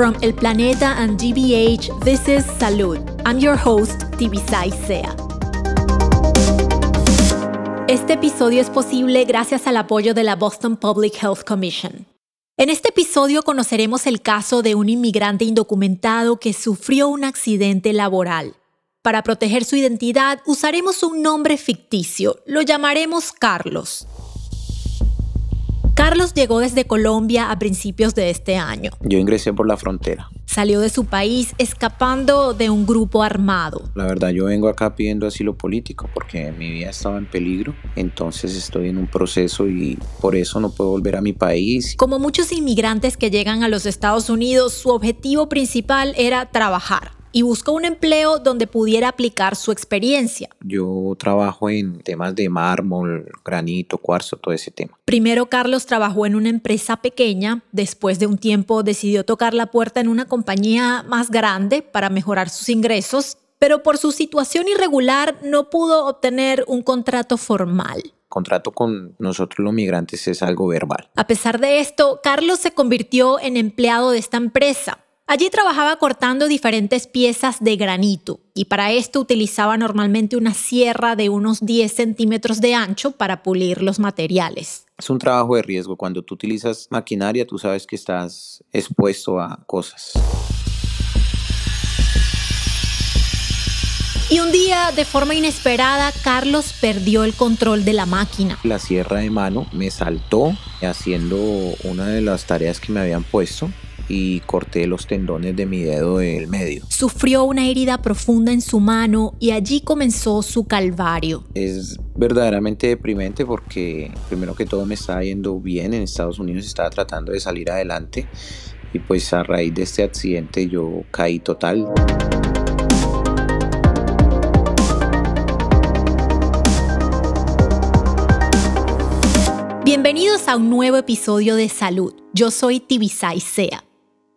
From El Planeta and GBH, this is Salud. I'm your host, Tibisay Sea. Este episodio es posible gracias al apoyo de la Boston Public Health Commission. En este episodio conoceremos el caso de un inmigrante indocumentado que sufrió un accidente laboral. Para proteger su identidad usaremos un nombre ficticio, lo llamaremos Carlos. Carlos llegó desde Colombia a principios de este año. Yo ingresé por la frontera. Salió de su país escapando de un grupo armado. La verdad, yo vengo acá pidiendo asilo político porque mi vida estaba en peligro. Entonces estoy en un proceso y por eso no puedo volver a mi país. Como muchos inmigrantes que llegan a los Estados Unidos, su objetivo principal era trabajar y buscó un empleo donde pudiera aplicar su experiencia. Yo trabajo en temas de mármol, granito, cuarzo, todo ese tema. Primero Carlos trabajó en una empresa pequeña, después de un tiempo decidió tocar la puerta en una compañía más grande para mejorar sus ingresos, pero por su situación irregular no pudo obtener un contrato formal contrato con nosotros los migrantes es algo verbal. A pesar de esto, Carlos se convirtió en empleado de esta empresa. Allí trabajaba cortando diferentes piezas de granito y para esto utilizaba normalmente una sierra de unos 10 centímetros de ancho para pulir los materiales. Es un trabajo de riesgo. Cuando tú utilizas maquinaria, tú sabes que estás expuesto a cosas. Y un día, de forma inesperada, Carlos perdió el control de la máquina. La sierra de mano me saltó haciendo una de las tareas que me habían puesto y corté los tendones de mi dedo del medio. Sufrió una herida profunda en su mano y allí comenzó su calvario. Es verdaderamente deprimente porque primero que todo me estaba yendo bien en Estados Unidos, estaba tratando de salir adelante y pues a raíz de este accidente yo caí total. Bienvenidos a un nuevo episodio de Salud. Yo soy Tibisay Sea.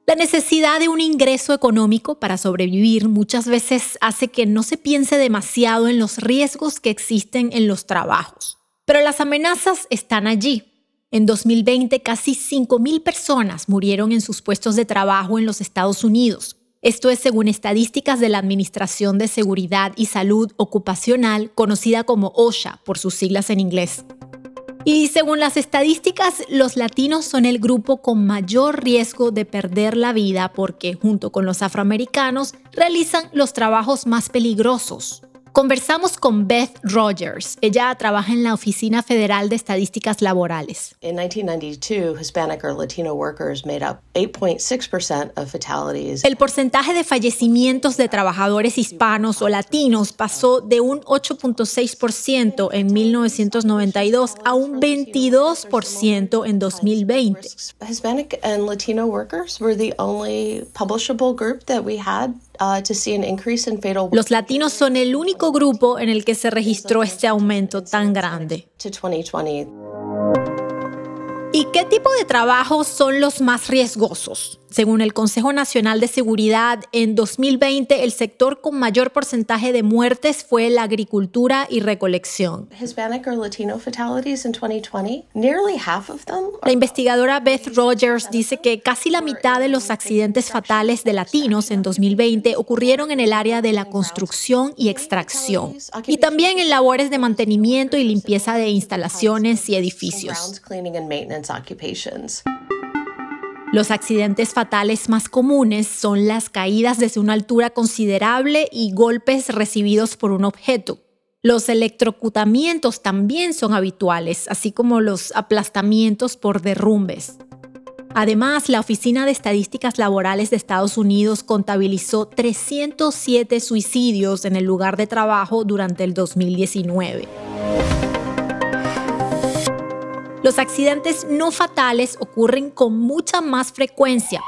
La necesidad de un ingreso económico para sobrevivir muchas veces hace que no se piense demasiado en los riesgos que existen en los trabajos. Pero las amenazas están allí. En 2020 casi 5.000 personas murieron en sus puestos de trabajo en los Estados Unidos. Esto es según estadísticas de la Administración de Seguridad y Salud Ocupacional, conocida como OSHA por sus siglas en inglés. Y según las estadísticas, los latinos son el grupo con mayor riesgo de perder la vida porque, junto con los afroamericanos, realizan los trabajos más peligrosos. Conversamos con Beth Rogers. Ella trabaja en la Oficina Federal de Estadísticas Laborales. In 1992, Hispanic or Latino workers made up 8.6% of fatalities. El porcentaje de fallecimientos de trabajadores hispanos o latinos pasó de un 8.6% en 1992 a un 22% en 2020. Hispanic and Latino workers were the only publishable group that we had Los latinos son el único grupo en el que se registró este aumento tan grande. ¿Y qué tipo de trabajos son los más riesgosos? Según el Consejo Nacional de Seguridad, en 2020 el sector con mayor porcentaje de muertes fue la agricultura y recolección. La investigadora Beth Rogers dice que casi la mitad de los accidentes fatales de latinos en 2020 ocurrieron en el área de la construcción y extracción, y también en labores de mantenimiento y limpieza de instalaciones y edificios. Los accidentes fatales más comunes son las caídas desde una altura considerable y golpes recibidos por un objeto. Los electrocutamientos también son habituales, así como los aplastamientos por derrumbes. Además, la Oficina de Estadísticas Laborales de Estados Unidos contabilizó 307 suicidios en el lugar de trabajo durante el 2019. Los accidentes no fatales ocurren con mucha más frecuencia.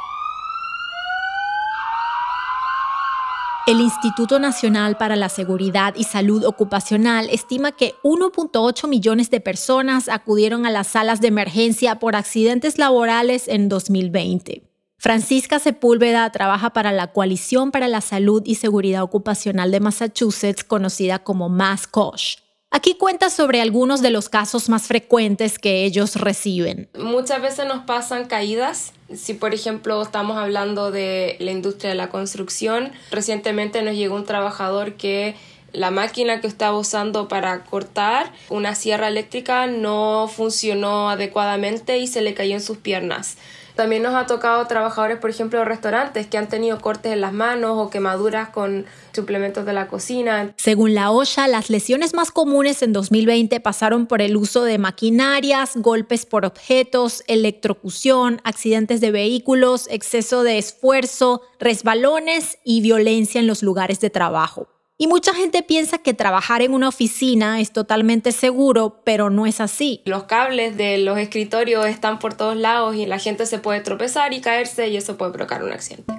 El Instituto Nacional para la Seguridad y Salud Ocupacional estima que 1.8 millones de personas acudieron a las salas de emergencia por accidentes laborales en 2020. Francisca Sepúlveda trabaja para la Coalición para la Salud y Seguridad Ocupacional de Massachusetts, conocida como MassCOSH. Aquí cuenta sobre algunos de los casos más frecuentes que ellos reciben. Muchas veces nos pasan caídas Si por ejemplo estamos hablando de la industria de la construcción, recientemente nos llegó un trabajador que la máquina que estaba usando para cortar una sierra eléctrica no funcionó adecuadamente y se le cayó en sus piernas. También nos ha tocado trabajadores, por ejemplo, de restaurantes que han tenido cortes en las manos o quemaduras con suplementos de la cocina. Según la OSHA, las lesiones más comunes en 2020 pasaron por el uso de maquinarias, golpes por objetos, electrocución, accidentes de vehículos, exceso de esfuerzo, resbalones y violencia en los lugares de trabajo. Y mucha gente piensa que trabajar en una oficina es totalmente seguro, pero no es así. Los cables de los escritorios están por todos lados y la gente se puede tropezar y caerse y eso puede provocar un accidente.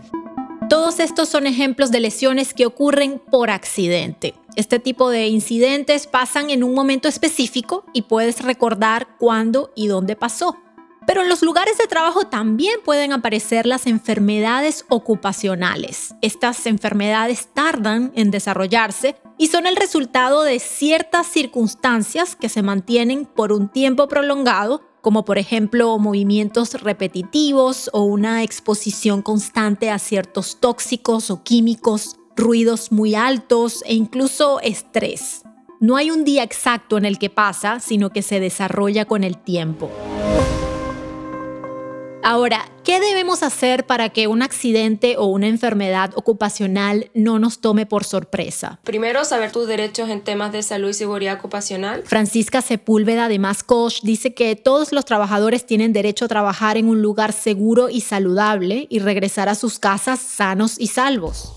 Todos estos son ejemplos de lesiones que ocurren por accidente. Este tipo de incidentes pasan en un momento específico y puedes recordar cuándo y dónde pasó. Pero en los lugares de trabajo también pueden aparecer las enfermedades ocupacionales. Estas enfermedades tardan en desarrollarse y son el resultado de ciertas circunstancias que se mantienen por un tiempo prolongado, como por ejemplo movimientos repetitivos o una exposición constante a ciertos tóxicos o químicos, ruidos muy altos e incluso estrés. No hay un día exacto en el que pasa, sino que se desarrolla con el tiempo. Ahora, ¿qué debemos hacer para que un accidente o una enfermedad ocupacional no nos tome por sorpresa? Primero, saber tus derechos en temas de salud y seguridad ocupacional. Francisca Sepúlveda de Mascosh dice que todos los trabajadores tienen derecho a trabajar en un lugar seguro y saludable y regresar a sus casas sanos y salvos.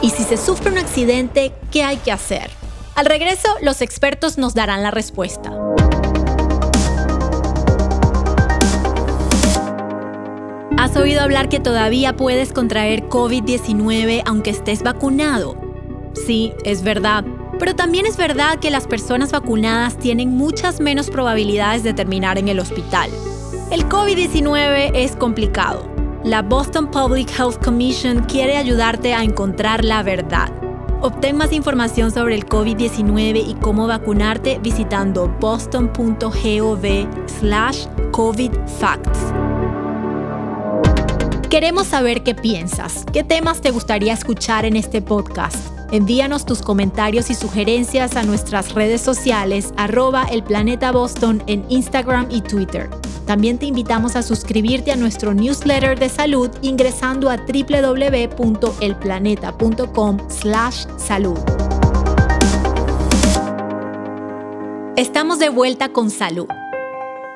Y si se sufre un accidente, ¿qué hay que hacer? Al regreso, los expertos nos darán la respuesta. ¿Has oído hablar que todavía puedes contraer COVID-19 aunque estés vacunado? Sí, es verdad. Pero también es verdad que las personas vacunadas tienen muchas menos probabilidades de terminar en el hospital. El COVID-19 es complicado. La Boston Public Health Commission quiere ayudarte a encontrar la verdad. Obtén más información sobre el COVID-19 y cómo vacunarte visitando boston.gov slash covidfacts. Queremos saber qué piensas, qué temas te gustaría escuchar en este podcast. Envíanos tus comentarios y sugerencias a nuestras redes sociales arroba el planeta Boston en Instagram y Twitter. También te invitamos a suscribirte a nuestro newsletter de salud ingresando a www.elplaneta.com/salud. Estamos de vuelta con salud.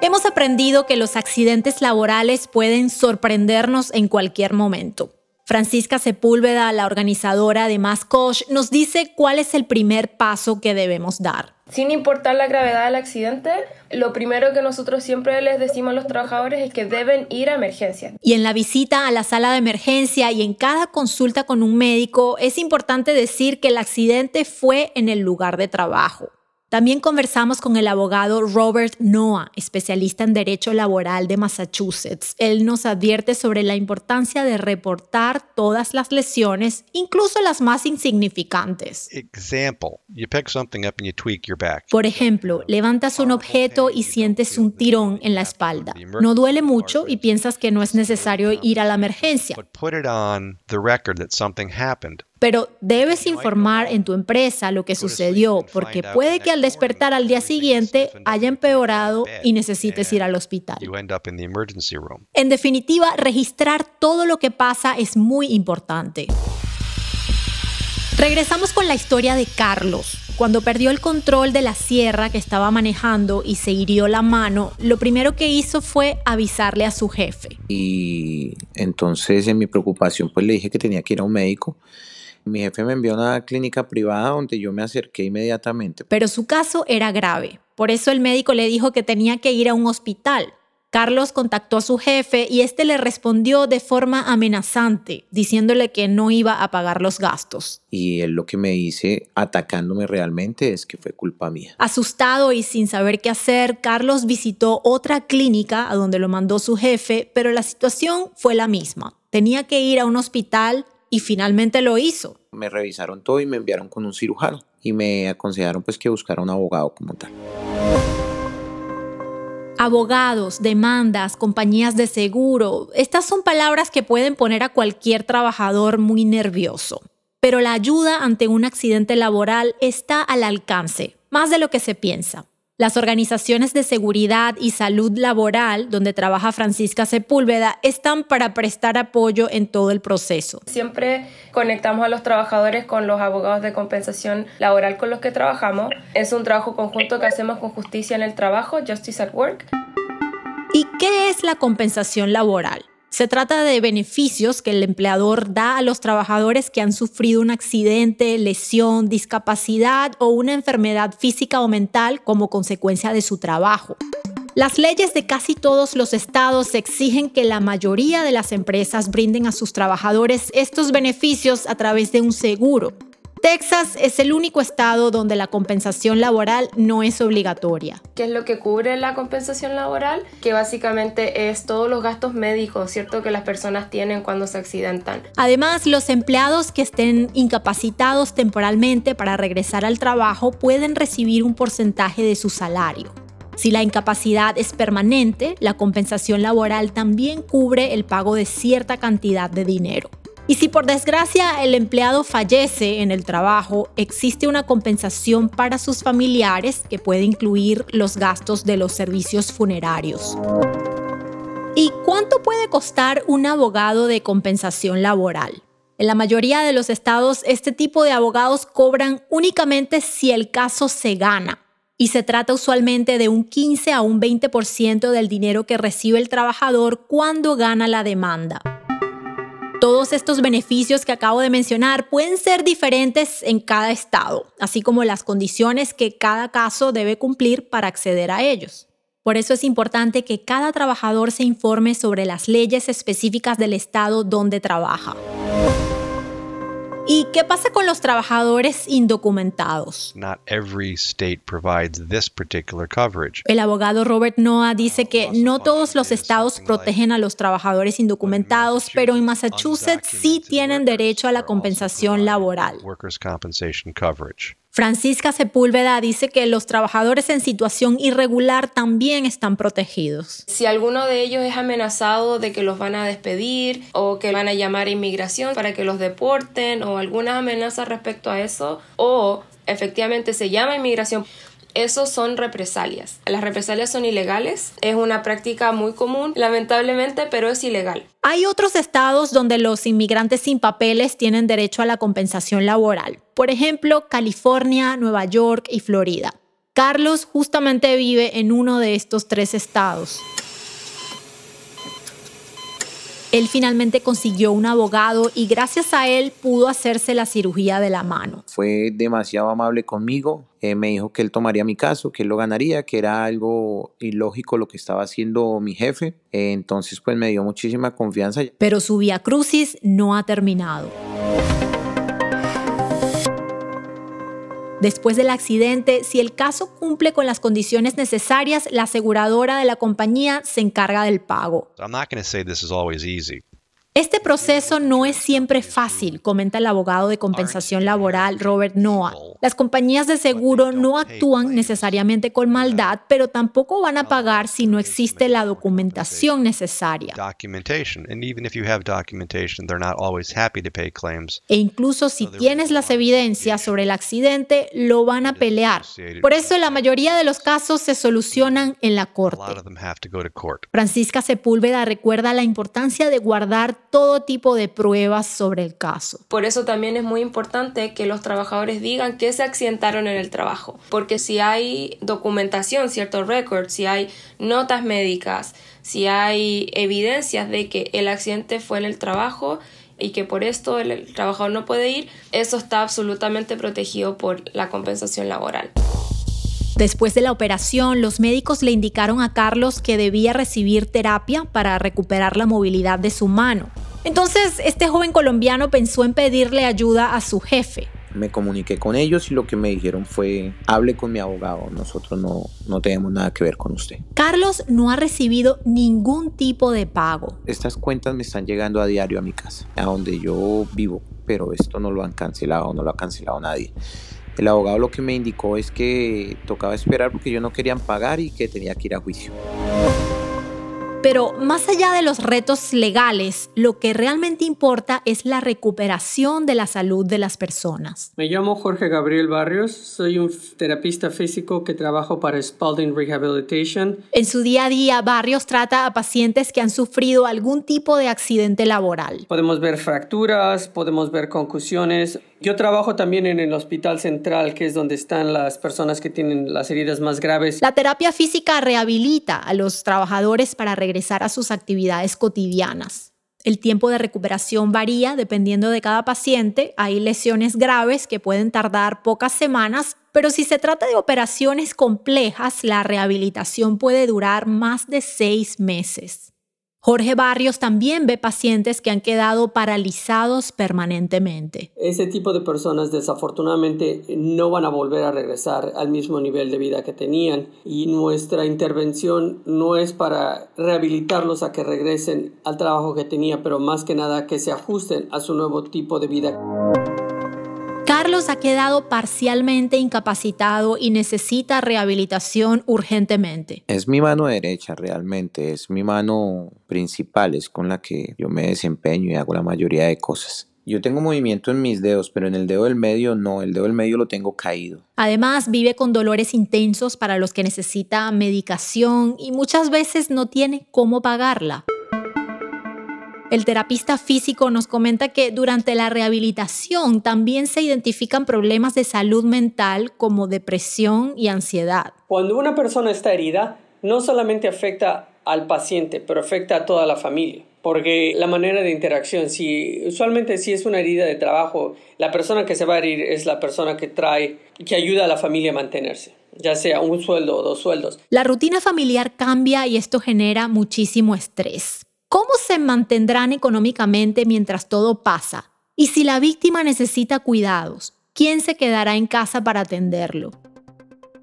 Hemos aprendido que los accidentes laborales pueden sorprendernos en cualquier momento. Francisca Sepúlveda, la organizadora de Mascosh, nos dice cuál es el primer paso que debemos dar. Sin importar la gravedad del accidente, lo primero que nosotros siempre les decimos a los trabajadores es que deben ir a emergencia. Y en la visita a la sala de emergencia y en cada consulta con un médico es importante decir que el accidente fue en el lugar de trabajo. También conversamos con el abogado Robert Noah, especialista en derecho laboral de Massachusetts. Él nos advierte sobre la importancia de reportar todas las lesiones, incluso las más insignificantes. Por ejemplo, levantas un objeto y sientes un tirón en la espalda. No duele mucho y piensas que no es necesario ir a la emergencia pero debes informar en tu empresa lo que sucedió, porque puede que al despertar al día siguiente haya empeorado y necesites ir al hospital. En definitiva, registrar todo lo que pasa es muy importante. Regresamos con la historia de Carlos. Cuando perdió el control de la sierra que estaba manejando y se hirió la mano, lo primero que hizo fue avisarle a su jefe. Y entonces en mi preocupación pues le dije que tenía que ir a un médico mi jefe me envió a una clínica privada donde yo me acerqué inmediatamente. Pero su caso era grave. Por eso el médico le dijo que tenía que ir a un hospital. Carlos contactó a su jefe y este le respondió de forma amenazante, diciéndole que no iba a pagar los gastos. Y él lo que me dice, atacándome realmente, es que fue culpa mía. Asustado y sin saber qué hacer, Carlos visitó otra clínica a donde lo mandó su jefe, pero la situación fue la misma. Tenía que ir a un hospital y finalmente lo hizo. Me revisaron todo y me enviaron con un cirujano y me aconsejaron pues que buscara un abogado como tal. Abogados, demandas, compañías de seguro, estas son palabras que pueden poner a cualquier trabajador muy nervioso. Pero la ayuda ante un accidente laboral está al alcance, más de lo que se piensa. Las organizaciones de seguridad y salud laboral, donde trabaja Francisca Sepúlveda, están para prestar apoyo en todo el proceso. Siempre conectamos a los trabajadores con los abogados de compensación laboral con los que trabajamos. Es un trabajo conjunto que hacemos con Justicia en el Trabajo, Justice at Work. ¿Y qué es la compensación laboral? Se trata de beneficios que el empleador da a los trabajadores que han sufrido un accidente, lesión, discapacidad o una enfermedad física o mental como consecuencia de su trabajo. Las leyes de casi todos los estados exigen que la mayoría de las empresas brinden a sus trabajadores estos beneficios a través de un seguro, Texas es el único estado donde la compensación laboral no es obligatoria. ¿Qué es lo que cubre la compensación laboral? Que básicamente es todos los gastos médicos, ¿cierto? Que las personas tienen cuando se accidentan. Además, los empleados que estén incapacitados temporalmente para regresar al trabajo pueden recibir un porcentaje de su salario. Si la incapacidad es permanente, la compensación laboral también cubre el pago de cierta cantidad de dinero. Y si por desgracia el empleado fallece en el trabajo, existe una compensación para sus familiares que puede incluir los gastos de los servicios funerarios. ¿Y cuánto puede costar un abogado de compensación laboral? En la mayoría de los estados, este tipo de abogados cobran únicamente si el caso se gana, y se trata usualmente de un 15 a un 20% del dinero que recibe el trabajador cuando gana la demanda. Todos estos beneficios que acabo de mencionar pueden ser diferentes en cada estado, así como las condiciones que cada caso debe cumplir para acceder a ellos. Por eso es importante que cada trabajador se informe sobre las leyes específicas del estado donde trabaja. ¿Y qué pasa con los trabajadores indocumentados? El abogado Robert Noah dice que no todos los estados protegen a los trabajadores indocumentados, pero en Massachusetts sí tienen derecho a la compensación laboral. Francisca Sepúlveda dice que los trabajadores en situación irregular también están protegidos. Si alguno de ellos es amenazado de que los van a despedir o que van a llamar a inmigración para que los deporten o alguna amenaza respecto a eso o efectivamente se llama inmigración, esos son represalias. Las represalias son ilegales, es una práctica muy común, lamentablemente, pero es ilegal. Hay otros estados donde los inmigrantes sin papeles tienen derecho a la compensación laboral. Por ejemplo, California, Nueva York y Florida. Carlos justamente vive en uno de estos tres estados. Él finalmente consiguió un abogado y gracias a él pudo hacerse la cirugía de la mano. Fue demasiado amable conmigo, eh, me dijo que él tomaría mi caso, que él lo ganaría, que era algo ilógico lo que estaba haciendo mi jefe, eh, entonces pues me dio muchísima confianza. Pero su vía crucis no ha terminado. Después del accidente, si el caso cumple con las condiciones necesarias, la aseguradora de la compañía se encarga del pago. Este proceso no es siempre fácil, comenta el abogado de compensación laboral Robert Noah. Las compañías de seguro no actúan necesariamente con maldad, pero tampoco van a pagar si no existe la documentación necesaria. E incluso si tienes las evidencias sobre el accidente, lo van a pelear. Por eso la mayoría de los casos se solucionan en la corte. Francisca Sepúlveda recuerda la importancia de guardar todo tipo de pruebas sobre el caso. Por eso también es muy importante que los trabajadores digan que se accidentaron en el trabajo, porque si hay documentación, cierto record, si hay notas médicas, si hay evidencias de que el accidente fue en el trabajo y que por esto el trabajador no puede ir, eso está absolutamente protegido por la compensación laboral. Después de la operación, los médicos le indicaron a Carlos que debía recibir terapia para recuperar la movilidad de su mano. Entonces, este joven colombiano pensó en pedirle ayuda a su jefe. Me comuniqué con ellos y lo que me dijeron fue, hable con mi abogado, nosotros no, no tenemos nada que ver con usted. Carlos no ha recibido ningún tipo de pago. Estas cuentas me están llegando a diario a mi casa, a donde yo vivo, pero esto no lo han cancelado, no lo ha cancelado nadie. El abogado lo que me indicó es que tocaba esperar porque yo no querían pagar y que tenía que ir a juicio. Pero más allá de los retos legales, lo que realmente importa es la recuperación de la salud de las personas. Me llamo Jorge Gabriel Barrios, soy un terapista físico que trabajo para Spalding Rehabilitation. En su día a día, Barrios trata a pacientes que han sufrido algún tipo de accidente laboral. Podemos ver fracturas, podemos ver concusiones, yo trabajo también en el Hospital Central, que es donde están las personas que tienen las heridas más graves. La terapia física rehabilita a los trabajadores para regresar a sus actividades cotidianas. El tiempo de recuperación varía dependiendo de cada paciente. Hay lesiones graves que pueden tardar pocas semanas, pero si se trata de operaciones complejas, la rehabilitación puede durar más de seis meses. Jorge Barrios también ve pacientes que han quedado paralizados permanentemente. Ese tipo de personas desafortunadamente no van a volver a regresar al mismo nivel de vida que tenían y nuestra intervención no es para rehabilitarlos a que regresen al trabajo que tenía, pero más que nada que se ajusten a su nuevo tipo de vida. Carlos ha quedado parcialmente incapacitado y necesita rehabilitación urgentemente. Es mi mano derecha realmente, es mi mano principal, es con la que yo me desempeño y hago la mayoría de cosas. Yo tengo movimiento en mis dedos, pero en el dedo del medio no, el dedo del medio lo tengo caído. Además, vive con dolores intensos para los que necesita medicación y muchas veces no tiene cómo pagarla. El terapista físico nos comenta que durante la rehabilitación también se identifican problemas de salud mental como depresión y ansiedad. Cuando una persona está herida, no solamente afecta al paciente, pero afecta a toda la familia. Porque la manera de interacción, si usualmente si es una herida de trabajo, la persona que se va a herir es la persona que trae, que ayuda a la familia a mantenerse, ya sea un sueldo o dos sueldos. La rutina familiar cambia y esto genera muchísimo estrés. ¿Cómo se mantendrán económicamente mientras todo pasa? Y si la víctima necesita cuidados, ¿quién se quedará en casa para atenderlo?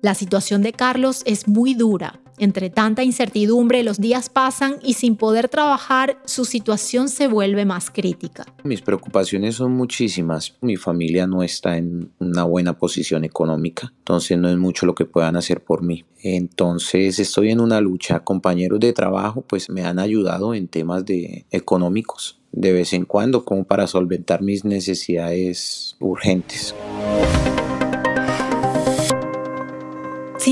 La situación de Carlos es muy dura. Entre tanta incertidumbre, los días pasan y sin poder trabajar, su situación se vuelve más crítica. Mis preocupaciones son muchísimas. Mi familia no está en una buena posición económica, entonces no es mucho lo que puedan hacer por mí. Entonces estoy en una lucha. Compañeros de trabajo pues me han ayudado en temas de económicos de vez en cuando como para solventar mis necesidades urgentes.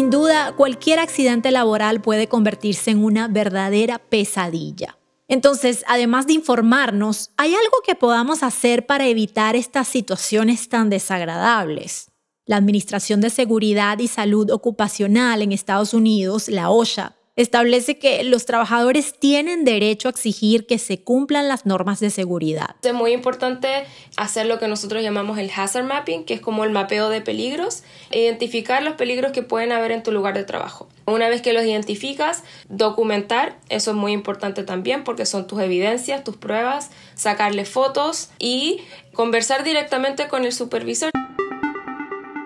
Sin duda, cualquier accidente laboral puede convertirse en una verdadera pesadilla. Entonces, además de informarnos, ¿hay algo que podamos hacer para evitar estas situaciones tan desagradables? La Administración de Seguridad y Salud Ocupacional en Estados Unidos, la OSHA, establece que los trabajadores tienen derecho a exigir que se cumplan las normas de seguridad. Es muy importante hacer lo que nosotros llamamos el hazard mapping, que es como el mapeo de peligros, identificar los peligros que pueden haber en tu lugar de trabajo. Una vez que los identificas, documentar, eso es muy importante también porque son tus evidencias, tus pruebas, sacarle fotos y conversar directamente con el supervisor.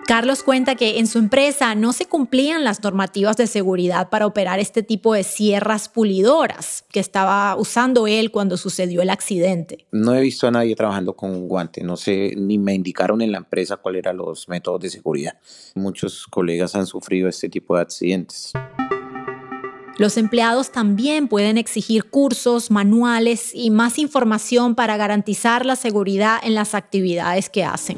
Carlos cuenta que en su empresa no se cumplían las normativas de seguridad para operar este tipo de sierras pulidoras que estaba usando él cuando sucedió el accidente. No he visto a nadie trabajando con un guante, no sé, ni me indicaron en la empresa cuáles eran los métodos de seguridad. Muchos colegas han sufrido este tipo de accidentes. Los empleados también pueden exigir cursos, manuales y más información para garantizar la seguridad en las actividades que hacen.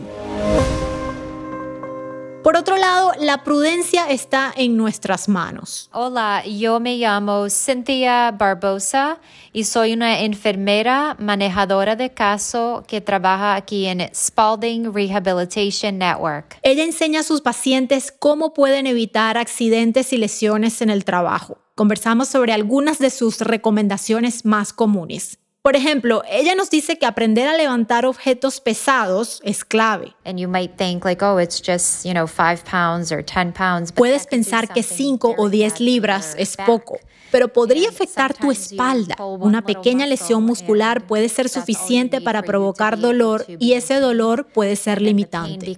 Por otro lado, la prudencia está en nuestras manos. Hola, yo me llamo Cynthia Barbosa y soy una enfermera manejadora de caso que trabaja aquí en Spalding Rehabilitation Network. Ella enseña a sus pacientes cómo pueden evitar accidentes y lesiones en el trabajo. Conversamos sobre algunas de sus recomendaciones más comunes. Por ejemplo, ella nos dice que aprender a levantar objetos pesados es clave. Puedes pensar que 5 o 10 libras es poco, pero podría afectar tu espalda. Una pequeña lesión muscular puede ser suficiente para provocar dolor y ese dolor puede ser limitante.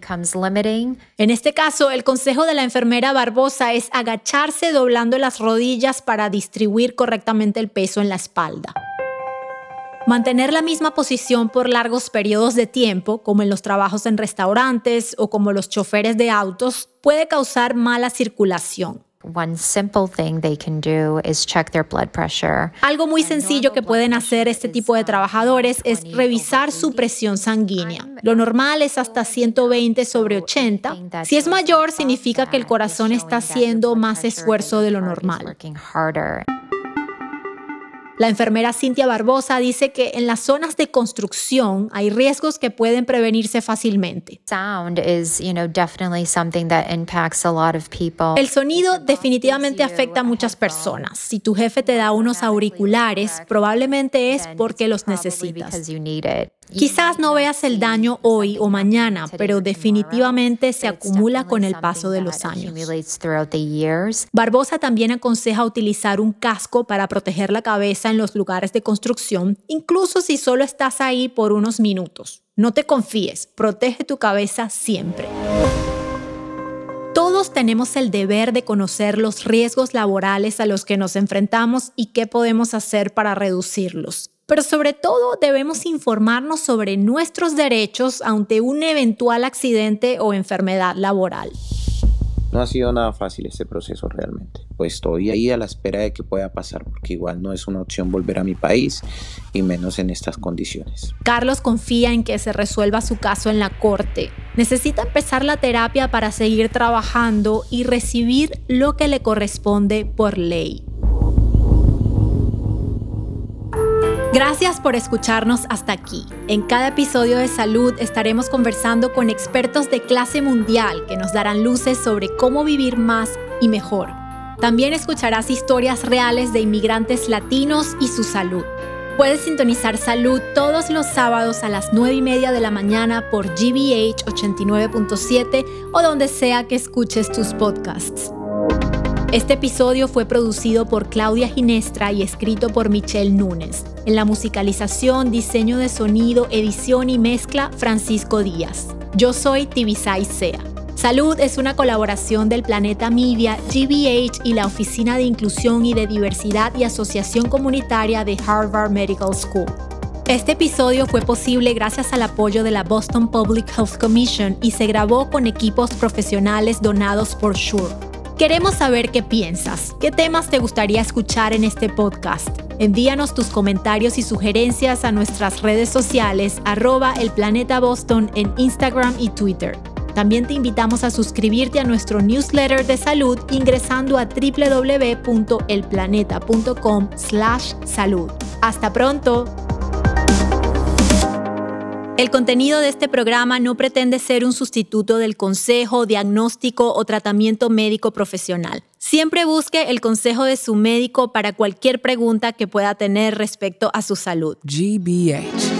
En este caso, el consejo de la enfermera Barbosa es agacharse doblando las rodillas para distribuir correctamente el peso en la espalda. Mantener la misma posición por largos periodos de tiempo, como en los trabajos en restaurantes o como los choferes de autos, puede causar mala circulación. One simple thing they can do is check their blood pressure. Algo muy sencillo que pueden hacer este tipo de trabajadores es revisar su presión sanguínea. Lo normal es hasta 120 sobre 80. Si es mayor, significa que el corazón está haciendo más esfuerzo de lo normal. La enfermera Cintia Barbosa dice que en las zonas de construcción hay riesgos que pueden prevenirse fácilmente. El sonido definitivamente afecta a muchas personas. Si tu jefe te da unos auriculares, probablemente es porque los necesitas. Quizás no veas el daño hoy o mañana, pero definitivamente se acumula con el paso de los años. Barbosa también aconseja utilizar un casco para proteger la cabeza en los lugares de construcción, incluso si solo estás ahí por unos minutos. No te confíes, protege tu cabeza siempre. Todos tenemos el deber de conocer los riesgos laborales a los que nos enfrentamos y qué podemos hacer para reducirlos pero sobre todo debemos informarnos sobre nuestros derechos ante un eventual accidente o enfermedad laboral. No ha sido nada fácil este proceso realmente, pues estoy ahí a la espera de que pueda pasar, porque igual no es una opción volver a mi país y menos en estas condiciones. Carlos confía en que se resuelva su caso en la corte. Necesita empezar la terapia para seguir trabajando y recibir lo que le corresponde por ley. Gracias por escucharnos hasta aquí. En cada episodio de Salud estaremos conversando con expertos de clase mundial que nos darán luces sobre cómo vivir más y mejor. También escucharás historias reales de inmigrantes latinos y su salud. Puedes sintonizar Salud todos los sábados a las 9 y media de la mañana por GBH 89.7 o donde sea que escuches tus podcasts. Este episodio fue producido por Claudia Ginestra y escrito por Michelle Núñez. En la musicalización, diseño de sonido, edición y mezcla, Francisco Díaz. Yo soy Tibisay Sea. Salud es una colaboración del Planeta Media, GBH y la Oficina de Inclusión y de Diversidad y Asociación Comunitaria de Harvard Medical School. Este episodio fue posible gracias al apoyo de la Boston Public Health Commission y se grabó con equipos profesionales donados por Shure. Queremos saber qué piensas, qué temas te gustaría escuchar en este podcast. Envíanos tus comentarios y sugerencias a nuestras redes sociales arroba el planeta Boston en Instagram y Twitter. También te invitamos a suscribirte a nuestro newsletter de salud ingresando a www.elplaneta.com/salud. Hasta pronto. El contenido de este programa no pretende ser un sustituto del consejo, diagnóstico o tratamiento médico profesional. Siempre busque el consejo de su médico para cualquier pregunta que pueda tener respecto a su salud. GBH